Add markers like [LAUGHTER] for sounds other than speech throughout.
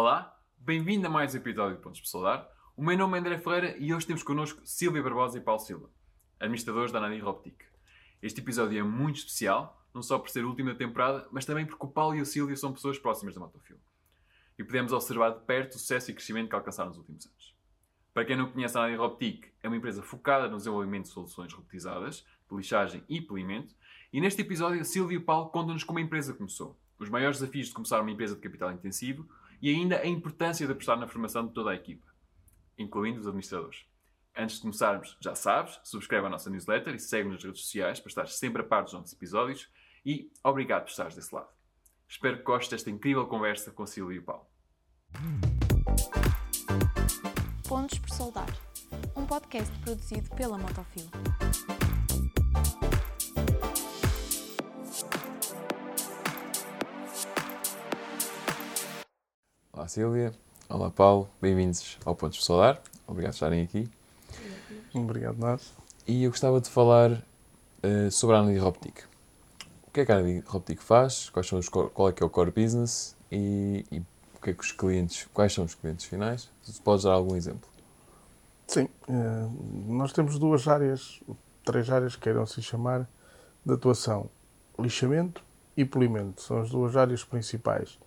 Olá, bem-vindo a mais um episódio de Pontos por Soldar. O meu nome é André Ferreira e hoje temos connosco Silvia Barbosa e Paulo Silva, administradores da Nadir Optic. Este episódio é muito especial, não só por ser o último da temporada, mas também porque o Paulo e a Silvia são pessoas próximas da Motofil. E podemos observar de perto o sucesso e crescimento que alcançaram nos últimos anos. Para quem não conhece a Nadir Optic, é uma empresa focada no desenvolvimento de soluções robotizadas, de lixagem e polimento, e neste episódio a Silvia e o Paulo contam-nos como a empresa começou, os maiores desafios de começar uma empresa de capital intensivo e ainda a importância de apostar na formação de toda a equipa, incluindo os administradores. Antes de começarmos, já sabes, subscreve a nossa newsletter e segue-nos nas redes sociais para estar sempre a par dos nossos episódios e obrigado por estares desse lado. Espero que gostes desta incrível conversa com a Silvia e Paulo. Pontos por Soldar, um podcast produzido pela Motofil. Olá olá Paulo, bem-vindos ao Pontos Solar, obrigado por estarem aqui. Obrigado, nós. E eu gostava de falar eh, sobre a Andy Optic. O que é que a Andy Optic faz, quais são os, qual é que é o core business e, e o que é que os clientes, quais são os clientes finais? Se podes dar algum exemplo. Sim, eh, nós temos duas áreas, três áreas que queiram se chamar de atuação: lixamento e polimento. São as duas áreas principais.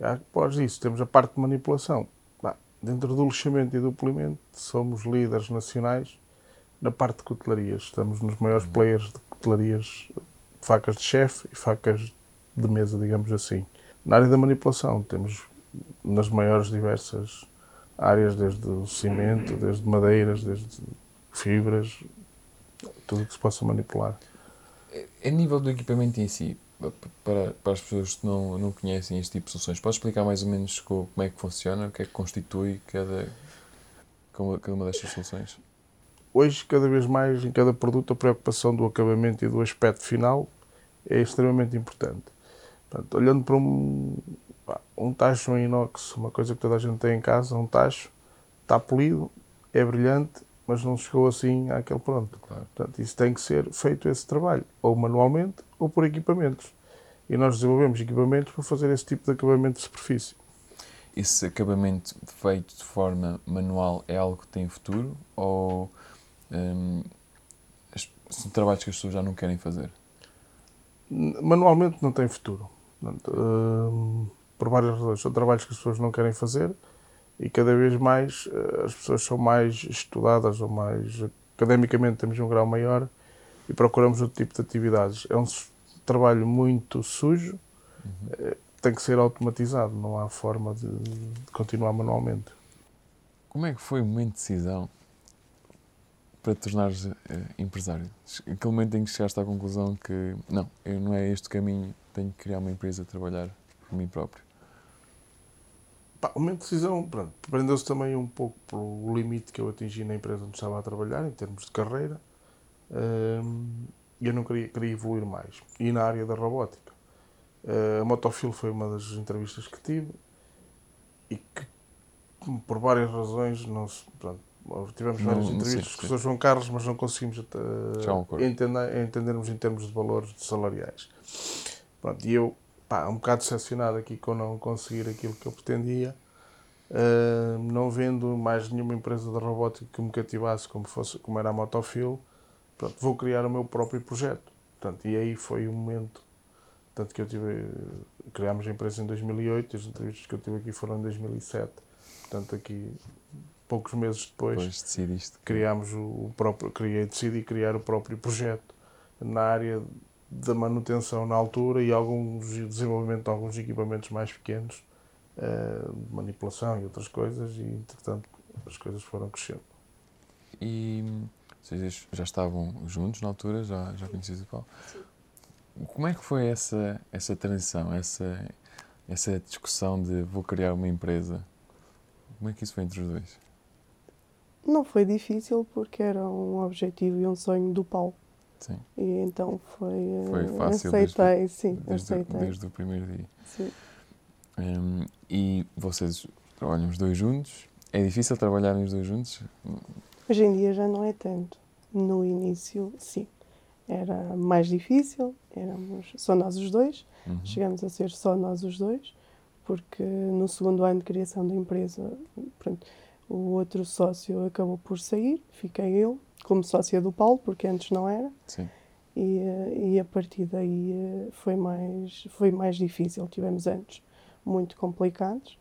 Após isso, temos a parte de manipulação. Bah, dentro do lixamento e do polimento, somos líderes nacionais na parte de cutelarias. Estamos nos maiores players de cutelarias, facas de chefe e facas de mesa, digamos assim. Na área da manipulação, temos nas maiores diversas áreas, desde o cimento, desde madeiras, desde fibras, tudo que se possa manipular. A nível do equipamento em si, para, para as pessoas que não, não conhecem este tipo de soluções, podes explicar mais ou menos co- como é que funciona, o que é que constitui cada, cada uma destas soluções? Hoje, cada vez mais, em cada produto, a preocupação do acabamento e do aspecto final é extremamente importante. Portanto, olhando para um, um tacho em inox, uma coisa que toda a gente tem em casa, um tacho, está polido, é brilhante, mas não chegou assim àquele pronto. Claro. Portanto, isso tem que ser feito esse trabalho, ou manualmente ou por equipamentos. E nós desenvolvemos equipamentos para fazer esse tipo de acabamento de superfície. Esse acabamento feito de forma manual é algo que tem futuro ou hum, são trabalhos que as pessoas já não querem fazer? Manualmente não tem futuro. Portanto, hum, por várias razões. São trabalhos que as pessoas não querem fazer e cada vez mais eh, as pessoas são mais estudadas ou mais academicamente temos um grau maior e procuramos outro tipo de atividades. É um trabalho muito sujo, eh, tem que ser automatizado, não há forma de, de continuar manualmente. Como é que foi o momento de decisão para te tornares eh, empresário? Aquele momento em que chegaste à conclusão que não, eu não é este caminho, tenho que criar uma empresa, trabalhar por mim próprio. Pá, de decisão, pronto, prendeu-se também um pouco pelo limite que eu atingi na empresa onde estava a trabalhar, em termos de carreira, e eu não queria, queria evoluir mais. E na área da robótica. Uh, a Motofil foi uma das entrevistas que tive e que, por várias razões, não se, pronto, tivemos várias não entrevistas com o. Sr. João Carlos, mas não conseguimos uh, entender, entendermos em termos de valores salariais. Pronto, e eu, pá, um bocado decepcionado aqui com não conseguir aquilo que eu pretendia, uh, não vendo mais nenhuma empresa de robótica que me cativasse como, fosse, como era a Motofil, pronto, vou criar o meu próprio projeto. Portanto, e aí foi o momento, tanto que eu tive, criámos a empresa em 2008, as entrevistas que eu tive aqui foram em 2007, portanto aqui poucos meses depois Depois decidiste. criámos o próprio, criei, decidi criar o próprio projeto na área da manutenção na altura e alguns desenvolvimento de alguns equipamentos mais pequenos, eh, de manipulação e outras coisas, e entretanto as coisas foram crescendo. E vocês já estavam juntos na altura, já, já conhecias o Paulo? Como é que foi essa, essa transição, essa, essa discussão de vou criar uma empresa? Como é que isso foi entre os dois? Não foi difícil porque era um objetivo e um sonho do Paulo. Sim, E então foi. eh, Foi fácil Aceitei, sim, desde, aceitei. desde o primeiro dia. Sim. Hum, e vocês trabalham os dois juntos? É difícil trabalharem os dois juntos? Hoje em dia já não é tanto. No início, sim. Era mais difícil, éramos só nós os dois. Uhum. Chegamos a ser só nós os dois, porque no segundo ano de criação da empresa, pronto, o outro sócio acabou por sair, fiquei eu como sócia do Paulo, porque antes não era. Sim. E, eh, e a partir daí eh, foi mais, foi mais difícil. Tivemos anos muito complicados,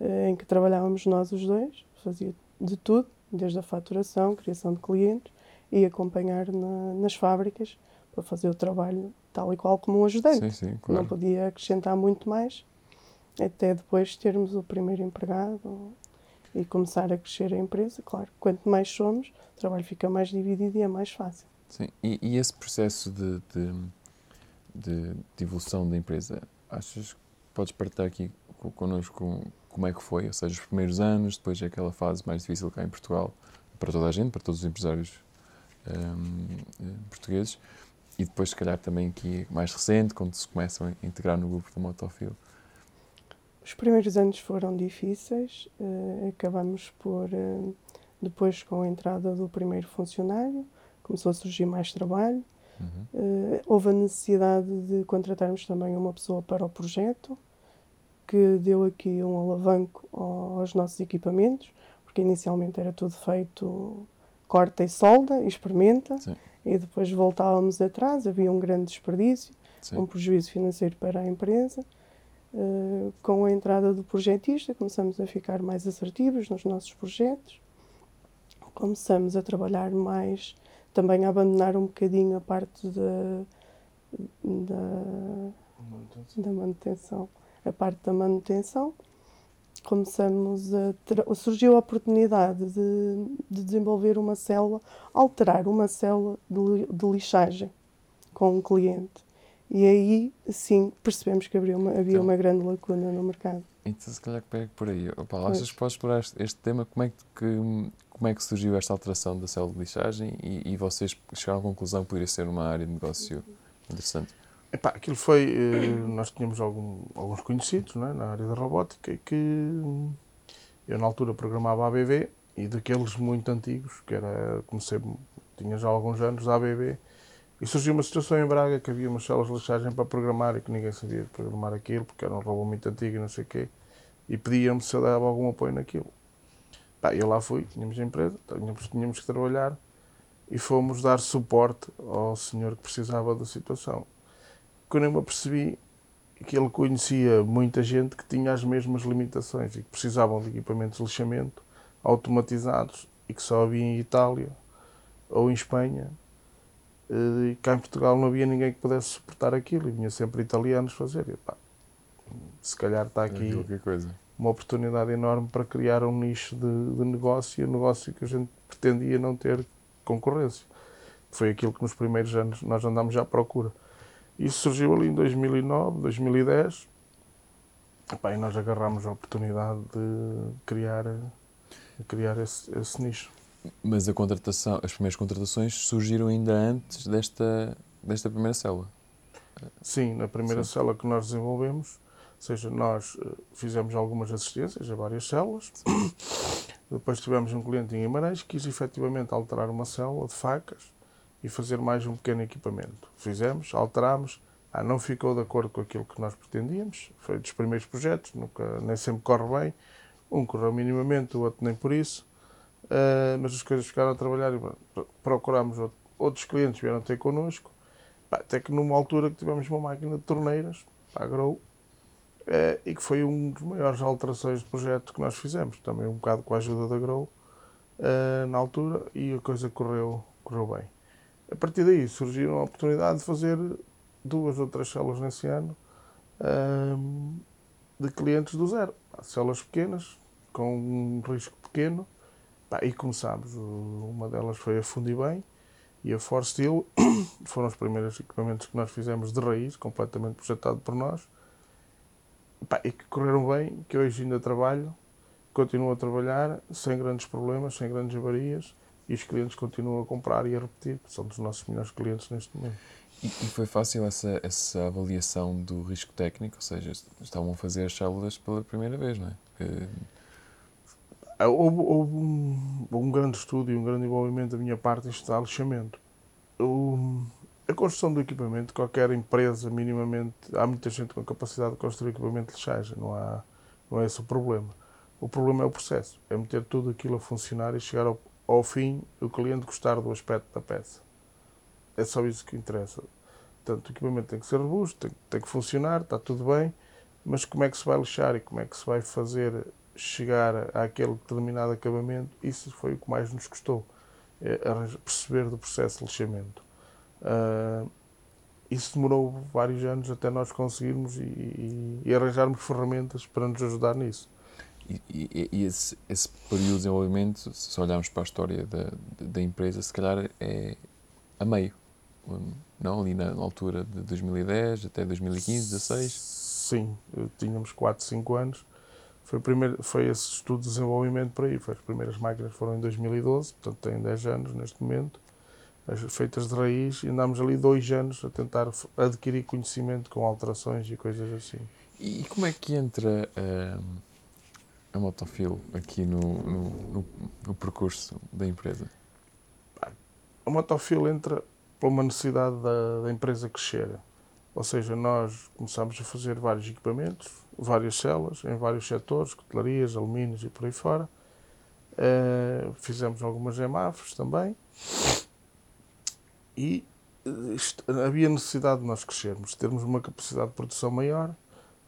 eh, em que trabalhávamos nós os dois, fazia de tudo, desde a faturação, criação de clientes e acompanhar na- nas fábricas para fazer o trabalho tal e qual como um ajudante. Sim, sim, Não claro. podia acrescentar muito mais, até depois termos o primeiro empregado e começar a crescer a empresa. Claro, quanto mais somos, o trabalho fica mais dividido e é mais fácil. Sim. E, e esse processo de, de, de, de evolução da empresa, achas que podes partilhar aqui co- connosco como é que foi? Ou seja, os primeiros anos, depois é aquela fase mais difícil cá em Portugal, para toda a gente, para todos os empresários hum, eh, portugueses, e depois, se calhar, também aqui mais recente, quando se começam a integrar no grupo da Motofil. Os primeiros anos foram difíceis, eh, acabamos por, eh, depois com a entrada do primeiro funcionário, começou a surgir mais trabalho, Uhum. Eh, houve a necessidade de contratarmos também uma pessoa para o projeto, que deu aqui um alavanco ao- aos nossos equipamentos, porque inicialmente era tudo feito corta e solda, experimenta, Sim. e depois voltávamos atrás, havia um grande desperdício, Sim. um prejuízo financeiro para a empresa. Eh, com a entrada do projetista, começamos a ficar mais assertivos nos nossos projetos, começamos a trabalhar mais, também a abandonar um bocadinho a parte da, da, da manutenção, a parte da manutenção. Começamos a surgiu a oportunidade de, de desenvolver uma célula, alterar uma célula de, de lixagem com um cliente. E aí, sim, percebemos que havia uma, havia Então- uma grande lacuna no mercado. Então, se calhar que pego por aí. Opa, Pois. achas que podes explorar este, este tema? Como é que, que- como é que surgiu esta alteração da célula de lixagem e, e vocês chegaram à conclusão que poderia ser uma área de negócio interessante? Epá, aquilo foi. eh, nós tínhamos algum- alguns conhecidos não é, na área da robótica que eu, na altura, programava a ABB e daqueles muito antigos, que era. Comecei, tinha já alguns anos da ABB, e surgiu uma situação em Braga que havia umas células de lixagem para programar e que ninguém sabia programar aquilo, porque era um robô muito antigo e não sei o quê, e pediam-me se eu dava algum apoio naquilo. Pá, eu lá fui, tínhamos empresa, tínhamos, tínhamos que trabalhar e fomos dar suporte ao senhor que precisava da situação quando eu me apercebi que ele conhecia muita gente que tinha as mesmas limitações e que precisavam de equipamentos de lixamento automatizados e que só havia em Itália ou em Espanha. Eh, E cá em Portugal não havia ninguém que pudesse suportar aquilo e vinha sempre italianos fazer. E, pá, se calhar está aqui uma oportunidade enorme para criar um nicho de, de negócio, um negócio que a gente pretendia não ter concorrência. Foi aquilo que nos primeiros anos nós andámos já à procura. Isso surgiu ali em 2009, 2010. Epá, e nós agarramos a oportunidade de criar, de criar esse, esse nicho. Mas a contratação, as primeiras contratações surgiram ainda antes desta, desta primeira célula. Sim, na primeira Sim. célula que nós desenvolvemos, ou seja, nós eh, fizemos algumas assistências a várias células. [COUGHS] Depois tivemos um cliente em Guimarães que quis efetivamente alterar uma célula de facas e fazer mais um pequeno equipamento. Fizemos, alterámos, ah, não ficou de acordo com aquilo que nós pretendíamos. Foi dos primeiros projetos, nunca, nem sempre corre bem. Um correu minimamente, o outro nem por isso. Ah, mas as coisas ficaram a trabalhar e pronto, procurámos outro- outros clientes vieram ter connosco Pá, Até que numa altura que tivemos uma máquina de torneiras, a Grow, eh, e que foi um dos maiores alterações de projeto que nós fizemos, também um bocado com a ajuda da Grow, eh, na altura, e a coisa correu, correu bem. A partir daí surgiu a oportunidade de fazer duas ou três células nesse ano de clientes do zero. Pá, Células pequenas, com um risco pequeno, e começámos. Uma delas foi a Fundibem e a Forsteel, [COUGHS] foram os primeiros equipamentos que nós fizemos de raiz, completamente projetado por nós, e que correram bem, que hoje ainda trabalho, continuo a trabalhar sem grandes problemas, sem grandes avarias, e os clientes continuam a comprar e a repetir, são dos nossos melhores clientes neste momento. E, e foi fácil essa, essa avaliação do risco técnico? Ou seja, estavam a fazer as células pela primeira vez, não é? Que- Ah, Houve, houve um, um grande estudo e um grande envolvimento da minha parte em estudar lixamento. O- A construção do equipamento, qualquer empresa minimamente, há muita gente com capacidade de construir equipamento de lixagem, não, há, não é esse o problema. O problema é o processo, é meter tudo aquilo a funcionar e chegar ao, ao fim o cliente gostar do aspecto da peça. É só isso que interessa. Portanto, o equipamento tem que ser robusto, tem, tem que funcionar, está tudo bem, mas como é que se vai lixar e como é que se vai fazer chegar àquele determinado acabamento, isso foi o que mais nos custou. É perceber do processo de lixamento. Uh, isso demorou vários anos até nós conseguirmos e, e, e arranjarmos ferramentas para nos ajudar nisso. E, e, esse, esse, período de desenvolvimento, se olharmos para a história da, da empresa, se calhar é a meio, não? Ali na, na altura de 2010 até 2015, 2016? Sim, tínhamos 4, 5 anos. Foi, primeiro, foi esse estudo de desenvolvimento por aí. Foi, as primeiras máquinas foram em 2012, portanto tem 10 anos neste momento feitas de raiz e andámos ali dois anos a tentar adquirir conhecimento com alterações e coisas assim. E como é que entra uh, a Motofil aqui no, no, no, no, percurso da empresa? A Motofil entra por uma necessidade da, da empresa crescer. Ou seja, nós começámos a fazer vários equipamentos, várias celas, em vários setores, cutelarias, alumínios e por aí fora. Uh, fizemos algumas EMAFs também e eh, havia necessidade de nós crescermos, termos uma capacidade de produção maior,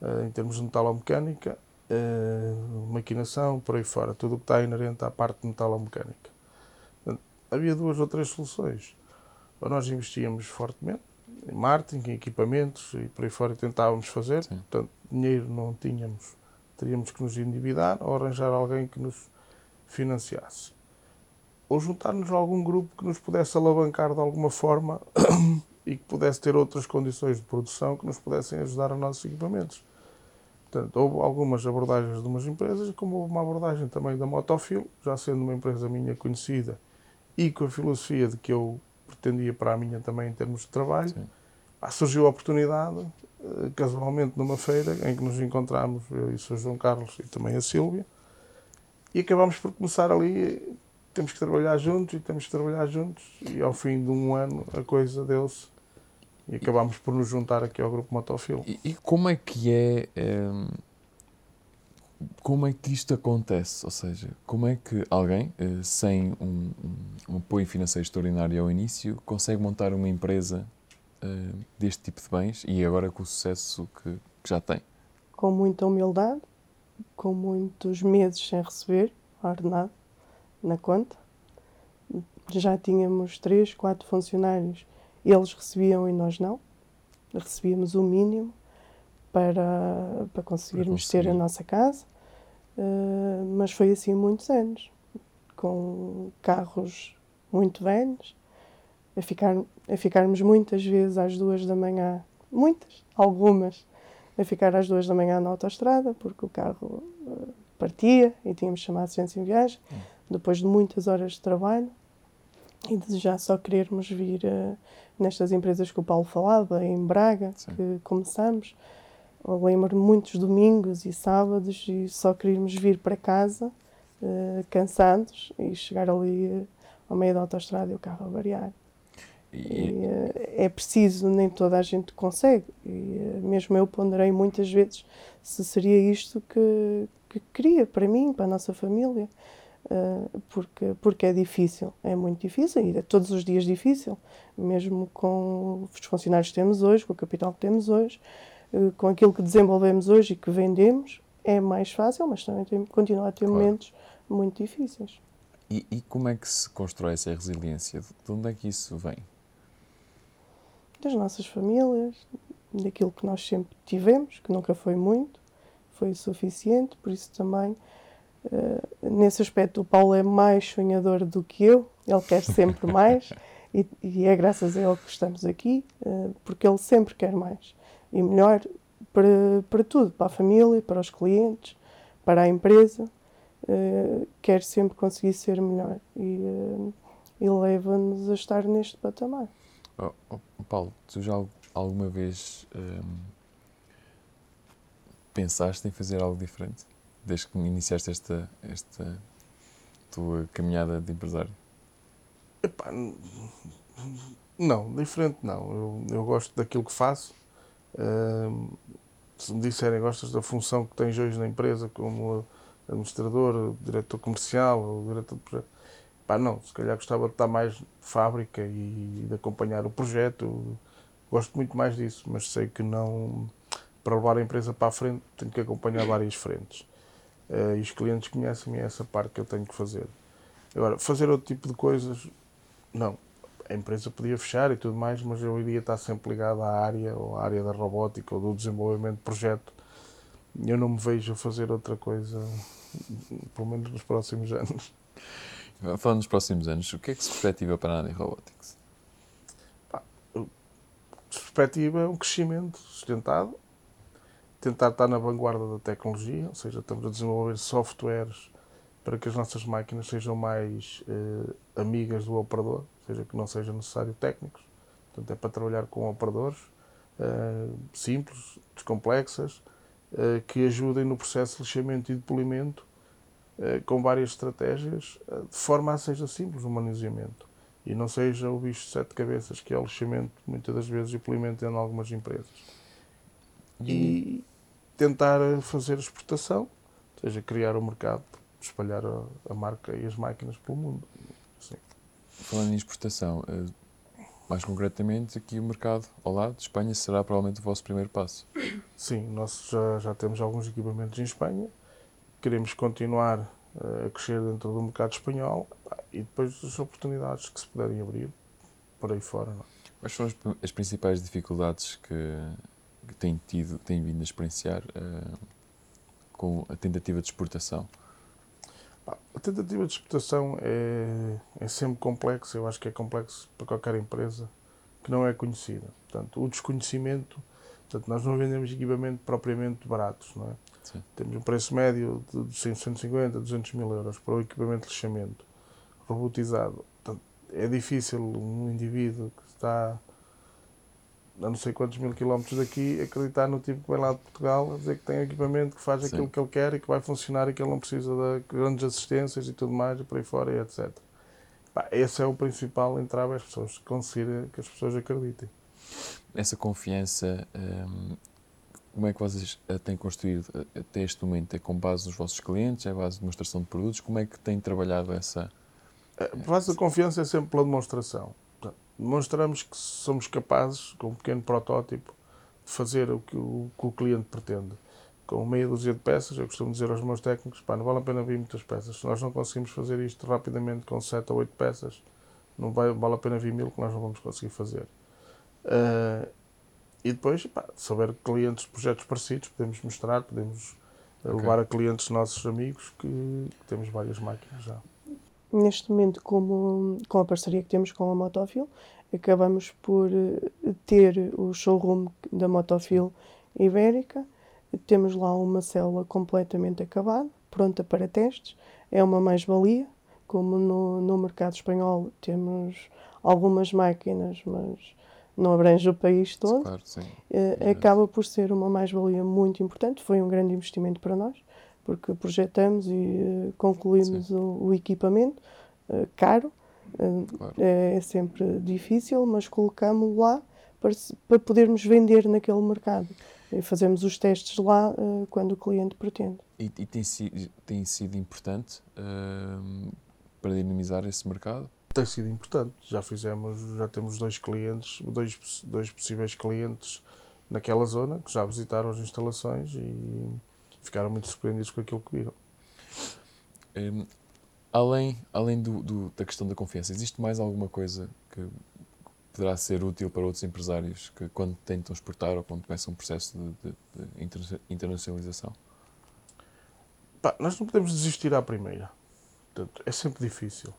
uh, em termos de metalomecânica, uh, maquinação, por aí fora, tudo o que está inerente à parte de metalomecânica. Portanto, havia duas ou três soluções. Ou nós investíamos fortemente em marketing, em equipamentos e por aí fora tentávamos fazer, Sim. portanto, dinheiro não tínhamos, teríamos que nos endividar ou arranjar alguém que nos financiasse ou juntar-nos a algum grupo que nos pudesse alavancar de alguma forma [COUGHS] e que pudesse ter outras condições de produção que nos pudessem ajudar a nossos equipamentos. Portanto, houve algumas abordagens de umas empresas, como houve uma abordagem também da Motofil, já sendo uma empresa minha conhecida e com a filosofia de que eu pretendia para a minha também em termos de trabalho. Ah, surgiu a oportunidade, eh, casualmente numa feira em que nos encontramos, eu e o Sr. João Carlos e também a Sílvia, e acabamos por começar ali temos que trabalhar juntos e temos que trabalhar juntos e ao fim de um ano a coisa deu-se e acabámos por nos juntar aqui ao grupo Motofil. E, e como é que é, é, como é que isto acontece? Ou seja, como é que alguém eh, sem um, um, apoio financeiro extraordinário ao início consegue montar uma empresa eh, deste tipo de bens e agora com o sucesso que, que já tem? Com muita humildade, com muitos meses sem receber ordenado na conta. Já tínhamos três, quatro funcionários. Eles recebiam e nós não. Recebíamos o mínimo para, para conseguirmos ter a nossa casa. Uh, mas foi assim muitos anos, com carros muito velhos, a, ficar, a ficarmos muitas vezes às duas da manhã, muitas, algumas, a ficar às duas da manhã na autoestrada, porque o carro uh, partia e tínhamos chamado assistência em viagem. Hum depois de muitas horas de trabalho e de já só querermos vir uh, nestas empresas que o Paulo falava, em Braga, Sim. que começamos. Lembro-me muitos domingos e sábados e só queríamos vir para casa uh, cansados e chegar ali uh, ao meio da autostrada e o carro a variar. E... E, é preciso, nem toda a gente consegue. E, mesmo eu ponderei muitas vezes se seria isto que, que queria para mim, para a nossa família. Uh, porque, porque é difícil, é muito difícil e é todos os dias difícil, mesmo com os funcionários que temos hoje, com o capital que temos hoje, uh, com aquilo que desenvolvemos hoje e que vendemos, é mais fácil, mas também tem, continua a ter claro. momentos muito difíceis. E, e, como é que se constrói essa resiliência? De onde é que isso vem? Das nossas famílias, daquilo que nós sempre tivemos, que nunca foi muito, foi suficiente, por isso também Uh, nesse aspecto, o Paulo é mais sonhador do que eu, ele quer sempre [LAUGHS] mais e, e, é graças a ele que estamos aqui, uh, porque ele sempre quer mais e melhor para, para tudo, para a família, para os clientes, para a empresa, uh, quer sempre conseguir ser melhor e, e leva-nos a estar neste patamar. Oh, oh, Paulo, tu já alguma vez pensaste em fazer algo diferente? desde que iniciaste esta, esta tua caminhada de empresário? Epá, Não, diferente não. Eu, eu gosto daquilo que faço. Se me disserem gostas da função que tens hoje na empresa como administrador, diretor comercial ou diretor de projeto, pá, não, se calhar gostava de estar mais fábrica e de acompanhar o projeto. Gosto muito mais disso, mas sei que não, para levar a empresa para a frente, tenho que acompanhar várias frentes. Eh, e os clientes conhecem-me, é essa parte que eu tenho que fazer. Agora, fazer outro tipo de coisas, não. A empresa podia fechar e tudo mais, mas eu iria estar sempre ligado à área, ou à área da robótica, ou do desenvolvimento de projeto. Eu não me vejo a fazer outra coisa, pelo menos nos próximos anos. Falando nos próximos anos, o que é que se perspectiva para a Nani Robotics? perspectiva é um crescimento sustentado, tentar estar na vanguarda da tecnologia, ou seja, estamos a desenvolver softwares para que as nossas máquinas sejam mais eh, amigas do operador, ou seja, que não seja necessário técnicos. Portanto, é para trabalhar com operadores eh, simples, descomplexas, eh, que ajudem no processo de lixamento e de polimento com várias estratégias, de forma a seja simples o manuseamento e não seja o bicho de sete cabeças, que é o lixamento, muitas das vezes, e polimento em algumas empresas. E tentar fazer exportação, ou seja, criar o um mercado, espalhar a, marca e as máquinas pelo mundo. Falando em exportação, eh, mais concretamente, aqui o mercado ao lado de Espanha será provavelmente o vosso primeiro passo. Sim, nós já, já temos alguns equipamentos em Espanha, queremos continuar eh, a crescer dentro do mercado espanhol e depois as oportunidades que se puderem abrir por aí fora. Não? É? Quais são as, as, principais dificuldades que, que têm tido, têm vindo a experienciar uh, com a tentativa de exportação? A tentativa de exportação é, é sempre complexa, eu acho que é complexo para qualquer empresa que não é conhecida. Portanto, o desconhecimento, portanto, nós não vendemos equipamento propriamente baratos, não é? Sim. Temos um preço médio de 150, 200 mil euros para o equipamento de lixamento robotizado. Portanto, é difícil um indivíduo que está a não sei quantos mil quilómetros daqui acreditar no tipo que vem lá de Portugal a dizer que tem equipamento que faz Sim. aquilo que ele quer e que vai funcionar e que ele não precisa de grandes assistências e tudo mais e por aí fora e etc. Pá, esse é o principal entrave as pessoas, conseguir que as pessoas acreditem. Essa confiança, hum, como é que vocês a têm construído até este momento? É com base nos vossos clientes? É base de demonstração de produtos? Como é que têm trabalhado essa, a base da confiança é sempre pela demonstração. Demonstramos que somos capazes, com um pequeno protótipo, de fazer o que o, que o cliente pretende. Com meia dúzia de peças, eu costumo dizer aos meus técnicos, pá, não vale a pena vir muitas peças. Se nós não conseguimos fazer isto rapidamente com 7 ou 8 peças, não vai, vale a pena vir mil que nós não vamos conseguir fazer. Uh, e depois, pá, se houver clientes de projetos parecidos, podemos mostrar, podemos okay. levar a clientes nossos amigos que, que temos várias máquinas já. Neste momento, como, com a parceria que temos com a Motofil, acabamos por eh, ter o showroom da Motofil Ibérica. Temos lá uma célula completamente acabada, pronta para testes. É uma mais-valia, como no, no mercado espanhol temos algumas máquinas, mas não abrange o país todo. Claro, sim. Uh, acaba por ser uma mais-valia muito importante. Foi um grande investimento para nós porque projetamos e uh, concluímos o, o, equipamento uh, caro. Uh, claro. é, é, sempre difícil, mas colocamos lá para, para podermos vender naquele mercado. E fazemos os testes lá quando o cliente pretende. E, e tem, sido, tem sido importante para dinamizar esse mercado? Tem sido importante. Já fizemos, já temos dois clientes, dois, dois possíveis clientes naquela zona que já visitaram as instalações e ficaram muito surpreendidos com aquilo que viram. Um, além além do, do, da questão da confiança, existe mais alguma coisa que poderá ser útil para outros empresários que, quando tentam exportar ou quando começam um processo de, de, de internacionalização? Pá, nós não podemos desistir à primeira. Portanto, é sempre difícil.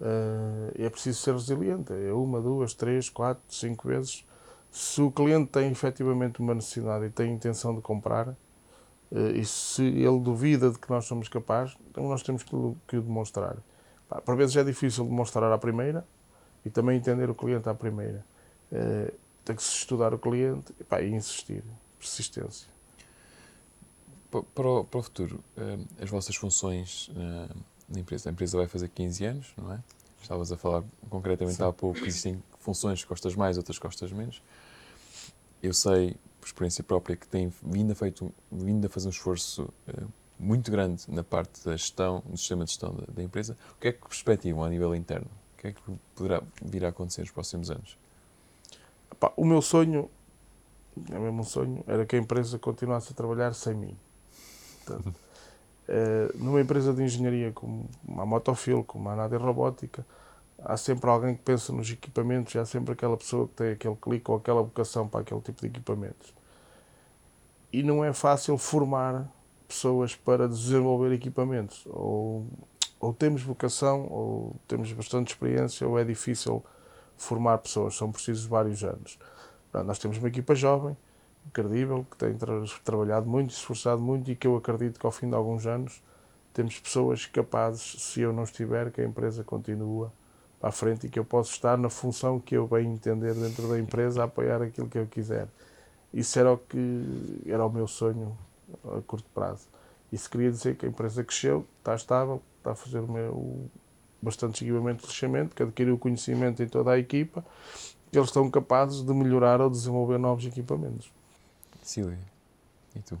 Uh, é preciso ser resiliente. É uma, duas, três, quatro, cinco vezes. Se o cliente tem efetivamente uma necessidade e tem intenção de comprar, e se ele duvida de que nós somos capazes, então nós temos que, que o demonstrar. Por vezes é difícil demonstrar à primeira e também entender o cliente à primeira. Eh, tem que se estudar o cliente e, insistir. Persistência. Para o, para o futuro, eh, as vossas funções na empresa, a empresa vai fazer 15 anos, não é? estavas a falar concretamente há pouco, que existem funções que gostas mais, outras que gostas menos. Eu sei, por experiência própria, que tem vindo a, feito, vindo a fazer um esforço uh, muito grande na parte da gestão, do sistema de gestão da, da, empresa. O que é que perspectivam a nível interno? O que é que poderá vir a acontecer nos próximos anos? O meu sonho, é mesmo um sonho, era que a empresa continuasse a trabalhar sem mim. Portanto, uh, [LAUGHS] numa empresa de engenharia como a Motofil, como a Nadia Robótica, há sempre alguém que pensa nos equipamentos e há sempre aquela pessoa que tem aquele clique ou aquela vocação para aquele tipo de equipamentos. E não é fácil formar pessoas para desenvolver equipamentos. Ou, ou temos vocação, ou temos bastante experiência, ou é difícil formar pessoas. São precisos vários anos. Nós temos uma equipa jovem, credível, que tem tra trabalhado muito, esforçado muito e que eu acredito que ao fim de alguns anos temos pessoas capazes, se eu não estiver, que a empresa continua para a frente e que eu posso estar na função que eu bem entender dentro da empresa a apoiar aquilo que eu quiser. Isso era o que era o meu sonho a curto prazo. Isso queria dizer que a empresa cresceu, está estável, está a fazer o meu bastante seguimento de lixamento, que adquiriu conhecimento em toda a equipa, que eles estão capazes de melhorar ou desenvolver novos equipamentos. Silvia, e tu?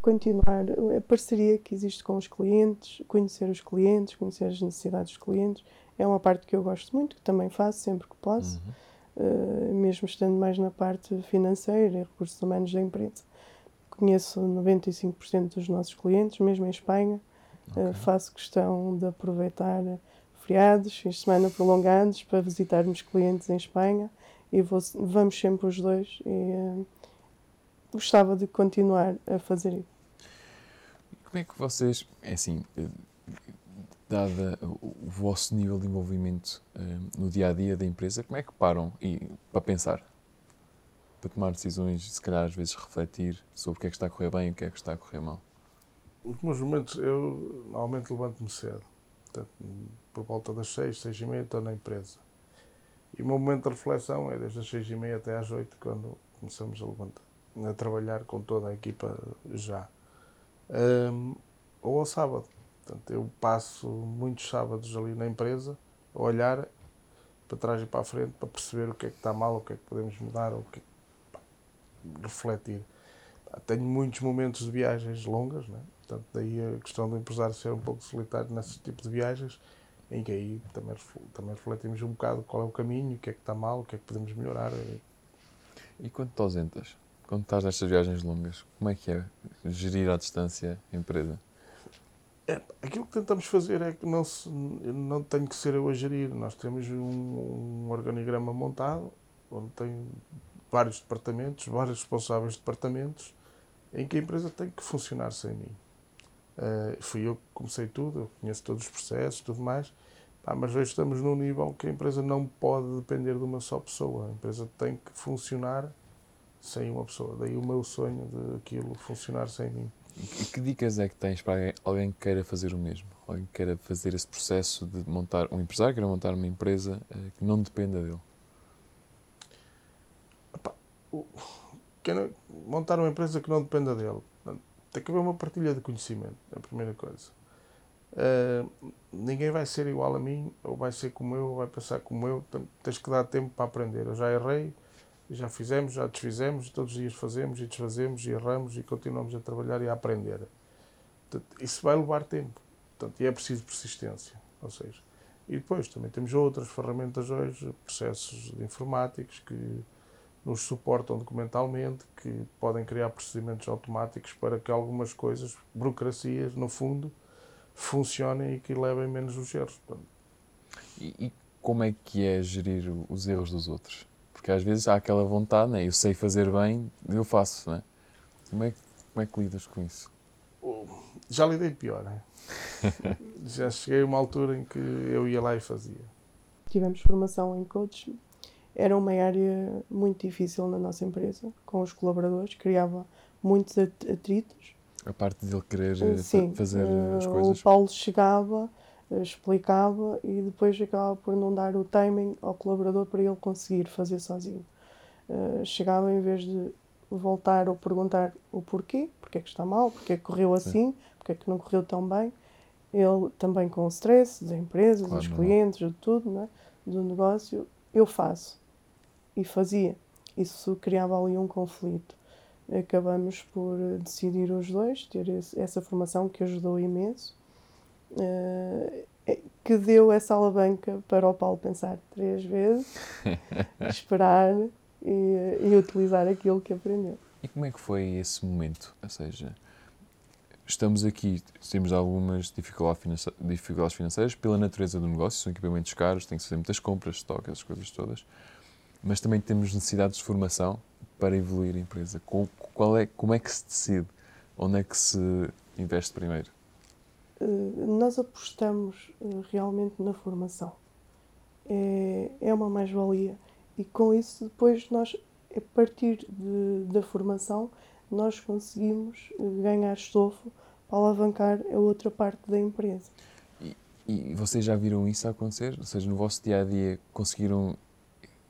Continuar a parceria que existe com os clientes, conhecer os clientes, conhecer as necessidades dos clientes, é uma parte que eu gosto muito, que também faço sempre que posso, uhum. Uh, mesmo estando mais na parte financeira e recursos humanos da empresa. Conheço 95% dos nossos clientes, mesmo em Espanha. Okay. Uh, faço questão de aproveitar feriados, fins de semana prolongados, para visitarmos clientes em Espanha e vou, vamos sempre os dois e uh, gostava de continuar a fazer isso. Como é que vocês, é assim, dada o, vosso nível de envolvimento uh, no dia a dia da empresa, como é que param e, para pensar? Para tomar decisões, se calhar às vezes refletir sobre o que é que está a correr bem e o que é que está a correr mal? Os meus momentos, eu normalmente levanto-me cedo. Portanto, por volta das seis, seis e meia estou na empresa. E o meu momento de reflexão é desde as seis e meia até às oito, quando começamos a levantar, a trabalhar com toda a equipa já. Um, ou ao sábado Portanto, eu passo muitos sábados ali na empresa a olhar para trás e para a frente para perceber o que é que está mal, o que é que podemos mudar, o que pá, refletir. tenho muitos momentos de viagens longas, né? portanto, daí a questão do empresário ser um pouco solitário nesse tipo de viagens, em que aí também, também refletimos um bocado qual é o caminho, o que é que está mal, o que é que podemos melhorar. E quando te ausentas? Quando estás nestas viagens longas, como é que é gerir à distância a empresa? É, aquilo que tentamos fazer é que não, se, não tem que ser eu a gerir. Nós temos um, um organigrama montado, onde tem vários departamentos, vários responsáveis de departamentos, em que a empresa tem que funcionar sem mim. Uh, fui eu que comecei tudo, eu conheço todos os processos tudo mais, pá, mas hoje estamos num nível que a empresa não pode depender de uma só pessoa. A empresa tem que funcionar sem uma pessoa. Daí o meu sonho de aquilo funcionar sem mim. Que dicas é que tens para alguém que queira fazer o mesmo? Alguém que queira fazer esse processo de montar, um empresário que queira montar uma empresa uh, que não dependa dele? Epá, montar uma empresa que não dependa dele. Tem que haver uma partilha de conhecimento, é a primeira coisa. Uh, ninguém vai ser igual a mim, ou vai ser como eu, ou vai pensar como eu. Tens que dar tempo para aprender. Eu já errei, já fizemos, já desfizemos, todos os dias fazemos e desfazemos e erramos e continuamos a trabalhar e a aprender. Portanto, isso vai levar tempo. Portanto, e é preciso persistência. Ou seja, e depois também temos outras ferramentas hoje, processos informáticos que nos suportam documentalmente, que podem criar procedimentos automáticos para que algumas coisas, burocracias, no fundo, funcionem e que levem menos os erros. E, e como é que é gerir os erros dos outros? Porque às vezes há aquela vontade, né? eu sei fazer bem, eu faço. Né? Como, é, como é que lidas com isso? Já lidei pior. Né? [LAUGHS] Já cheguei a uma altura em que eu ia lá e fazia. Tivemos formação em coach. Era uma área muito difícil na nossa empresa, com os colaboradores, criava muitos atritos. A parte de ele querer eh, Sim, fazer as eh, coisas. O Paulo chegava, explicava e depois acabava por não dar o timing ao colaborador para ele conseguir fazer sozinho. Uh, chegava em vez de voltar ou perguntar o porquê, porque é que está mal, porque é que correu assim, porque é que não correu tão bem, Ele também com o stress da empresa, Claro, dos não. clientes, de tudo, não é? do negócio, eu faço. E fazia. Isso criava ali um conflito. Acabamos por eh, decidir os dois, ter essa formação que ajudou imenso, eh, que deu essa alavanca para o Paulo pensar três vezes, [LAUGHS] esperar e, e utilizar aquilo que aprendeu. E como é que foi esse momento? Ou seja, estamos aqui, temos algumas dificuldades finance- dificuldades financeiras pela natureza do negócio, são equipamentos caros, tem que fazer muitas compras, estoque, essas coisas todas, mas também temos necessidades de formação para evoluir a empresa. Qual é, como é que se decide? Onde é que se investe primeiro? Eh, nós apostamos eh, realmente na formação. É, é uma mais-valia. E com isso, depois, nós, a partir de- da formação, nós conseguimos eh, ganhar estofo para alavancar a outra parte da empresa. E vocês já viram isso acontecer? Ou seja, no vosso dia a dia conseguiram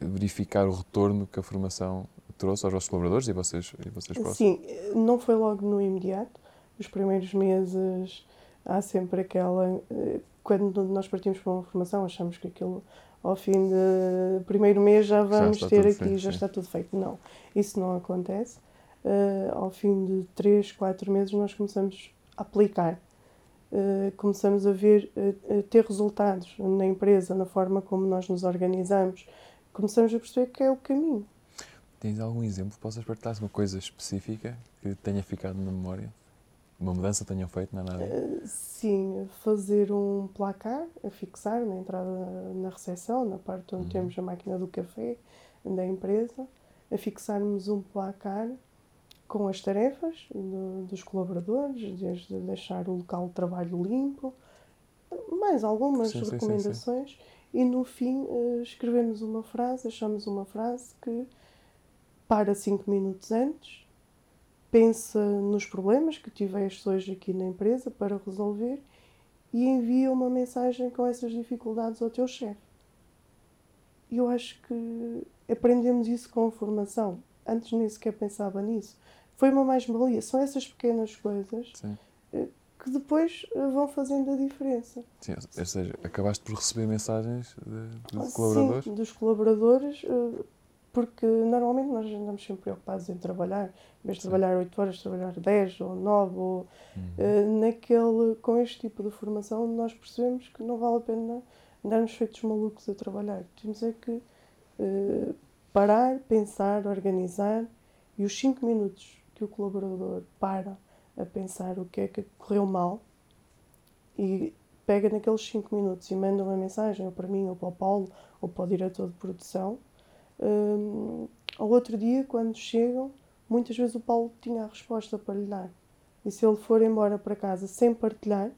verificar o retorno que a formação trouxe aos vossos colaboradores e vocês, e vocês próximos? Sim, não foi logo no imediato. Os primeiros meses há sempre aquela. eh, Quando nós partimos para uma formação, achamos que aquilo ao fim do primeiro mês já vamos está ter aqui, feito, já sim. está tudo feito. Não, isso não acontece. Eh, ao fim de três, quatro meses, nós começamos a aplicar. Eh, começamos a ver, a ter resultados na empresa, na forma como nós nos organizamos. Começamos a perceber que é o caminho. Tens algum exemplo possas partilhar uma coisa específica que tenha ficado na memória? Uma mudança tenham feito na nada? Eh, Sim, fazer um placar a fixar na entrada na recepção, na parte onde Uhum. temos a máquina do café da empresa, a fixarmos um placar com as tarefas do- dos colaboradores, desde deixar o local de trabalho limpo, mais algumas Sim, sim, sim, sim. recomendações, e no fim eh, escrevemos uma frase, achamos uma frase que para cinco minutos antes, pensa nos problemas que tiveste hoje aqui na empresa para resolver e envia uma mensagem com essas dificuldades ao teu chefe. E eu acho que aprendemos isso com a formação. Antes nem sequer pensava nisso. Foi uma mais-valia. São essas pequenas coisas Sim. que depois eh, vão fazendo a diferença. Sim, ou seja, acabaste por receber mensagens de, de Sim, colaboradores? dos colaboradores, eh, porque normalmente nós andamos sempre preocupados em trabalhar. Em vez de trabalhar 8 horas, trabalhar 10 ou 9. Ou, Uhum. eh, naquele, com este tipo de formação, nós percebemos que não vale a pena andarmos feitos malucos a trabalhar. Temos é que eh, parar, pensar, organizar e os 5 minutos que o colaborador para a pensar o que é que correu mal e pega naqueles 5 minutos e manda uma mensagem ou para mim, ou para o Paulo, ou para o diretor de produção. Hum, ao outro dia, quando chegam, muitas vezes o Paulo tinha a resposta para lhe dar. E se ele for embora para casa sem partilhar,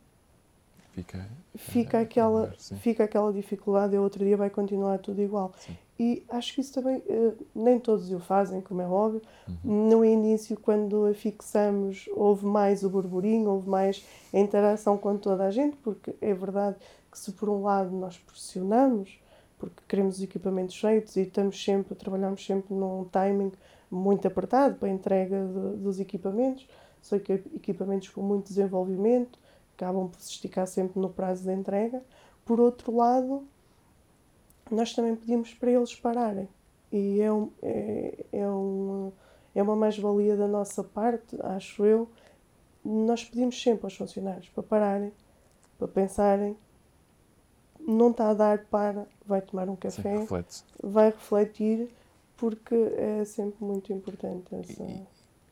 Fica, fica É, aquela, sim. fica aquela dificuldade e outro dia vai continuar tudo igual. Sim. E acho que isso também, eh, nem todos o fazem, como é óbvio. Uhum. No início, quando a fixamos, houve mais o burburinho, houve mais a interação com toda a gente, porque é verdade que se por um lado nós pressionamos, porque queremos os equipamentos feitos e estamos sempre, trabalhamos sempre num timing muito apertado para a entrega de- dos equipamentos, são equi- equipamentos com muito desenvolvimento, acabam por se esticar sempre no prazo de entrega. Por outro lado, nós também pedimos para eles pararem. E é, um, é, é, uma, é uma mais-valia da nossa parte, acho eu. Nós pedimos sempre aos funcionários para pararem, para pensarem. Não está a dar para, vai tomar um sim, café, reflete vai refletir, porque é sempre muito importante essa. E-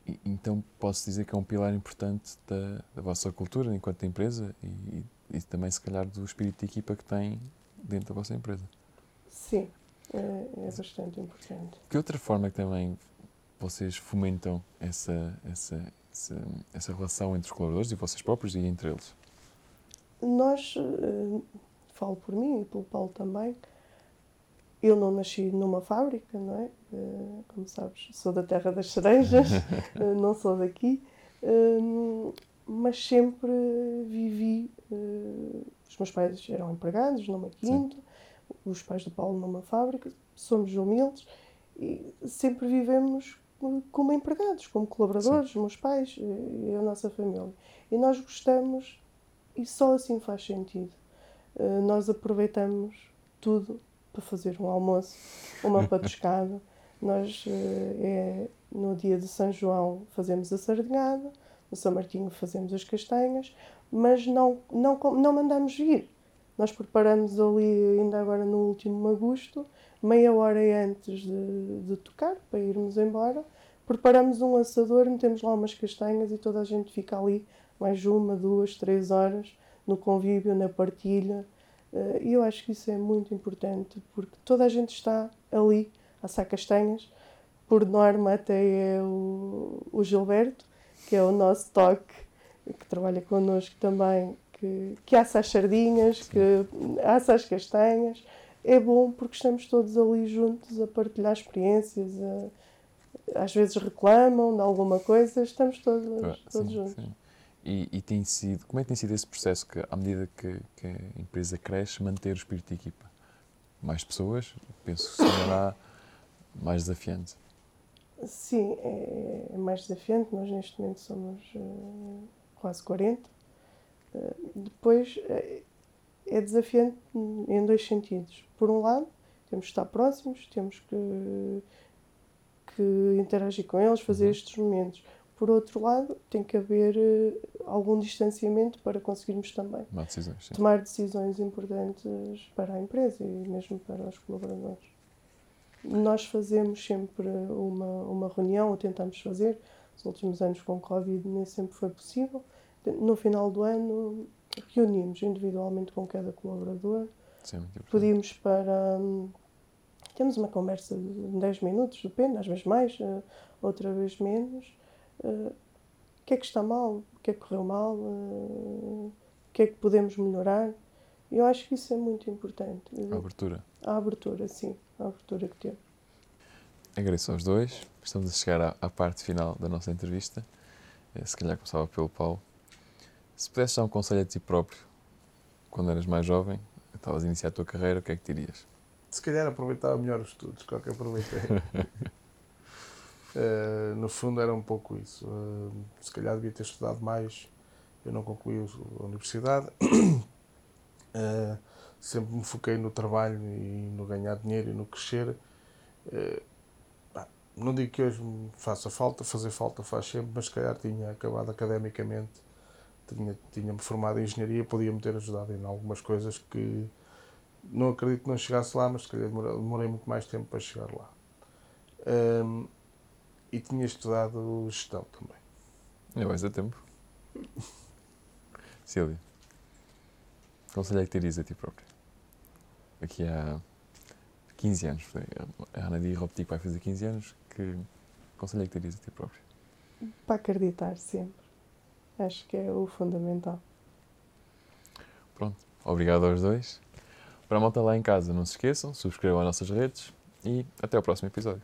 E- Então posso dizer que é um pilar importante da, da vossa cultura enquanto empresa e, e também, se calhar, do espírito de equipa que tem dentro da vossa empresa. Sim, é, é bastante importante. Que outra forma que também vocês fomentam essa, essa, essa, essa relação entre os colaboradores e vocês próprios e entre eles? Nós, eh, falo por mim e pelo Paulo também, eu não nasci numa fábrica, não é? Eh, Como sabes, sou da terra das cerejas, [LAUGHS] eh, não sou daqui, eh, mas sempre vivi. Os meus pais eram empregados numa quinta, os pais do Paulo numa fábrica, somos humildes e sempre vivemos como empregados, como colaboradores, os meus pais e a nossa família. E nós gostamos e só assim faz sentido. Uh, nós aproveitamos tudo para fazer um almoço, uma [LAUGHS] patuscada. nós, uh, é, no dia de São João, fazemos a sardinhada, no São Martinho fazemos as castanhas, mas não, não, não mandamos vir. Nós preparamos ali, ainda agora no último agosto, meia hora antes de, de tocar, para irmos embora, preparamos um assador, metemos lá umas castanhas e toda a gente fica ali mais uma, duas, três horas no convívio, na partilha. Eh, e eu acho que isso é muito importante porque toda a gente está ali a assar castanhas. Por norma, até é o, o Gilberto, que é o nosso toque, que trabalha connosco também, que, que assa as sardinhas, que assa as castanhas. É bom porque estamos todos ali juntos a partilhar experiências, a, às vezes reclamam de alguma coisa, estamos todos, todos sim, juntos. Sim. E, e, tem sido, como é que tem sido esse processo que, à medida que, que a empresa cresce, manter o espírito de equipa? Mais pessoas, penso que será mais desafiante. Sim, é, é mais desafiante. Nós neste momento somos uh, quase 40. Uh, depois uh, é desafiante em dois sentidos. Por um lado, temos que estar próximos, temos que, que interagir com eles, fazer uhum. estes momentos. Por outro lado, tem que haver uh, algum distanciamento para conseguirmos também decisões, tomar decisões importantes para a empresa e mesmo para os colaboradores. Nós fazemos sempre uma, uma reunião, ou tentamos fazer, nos últimos anos com o Covid nem sempre foi possível. No final do ano, reunimos individualmente com cada colaborador, Sim, pedimos para. Um, temos uma conversa de 10 minutos, depende, às vezes mais, uh, outra vez menos o que é que está mal, o que é que correu mal, o que é que podemos melhorar. Eu acho que isso é muito importante. A abertura. A abertura, sim. A abertura que temos. Agradeço aos dois. Estamos a chegar à, à, parte final da nossa entrevista. Eh, se calhar começava pelo Paulo. Se pudesses dar um conselho a ti próprio, quando eras mais jovem, estavas a iniciar a tua carreira, o que é que dirias? Se calhar aproveitava melhor os estudos, qual que aproveitei. [LAUGHS] Uh, no fundo era um pouco isso. Uh, se calhar devia ter estudado mais. Eu não concluí a universidade. Uh, [COUGHS] sempre me foquei no trabalho e no ganhar dinheiro e no crescer. não digo que hoje me faça falta, fazer falta faz sempre, mas se calhar tinha acabado academicamente, tinha-me tinha formado em engenharia, podia-me ter ajudado em algumas coisas que não acredito que não chegasse lá, mas se calhar demorei muito mais tempo para chegar lá e tinha estudado gestão também. É mais a tempo. [LAUGHS] Sílvia, que conselho é que terias a ti próprio? Aqui há 15 anos, a Ana de Roptic vai fazer 15 anos, que conselho é que terias a ti próprio? Para acreditar sempre. Acho que é o fundamental. Pronto, obrigado aos dois. Para a malta lá em casa, não se esqueçam, subscrevam as nossas redes e até ao próximo episódio.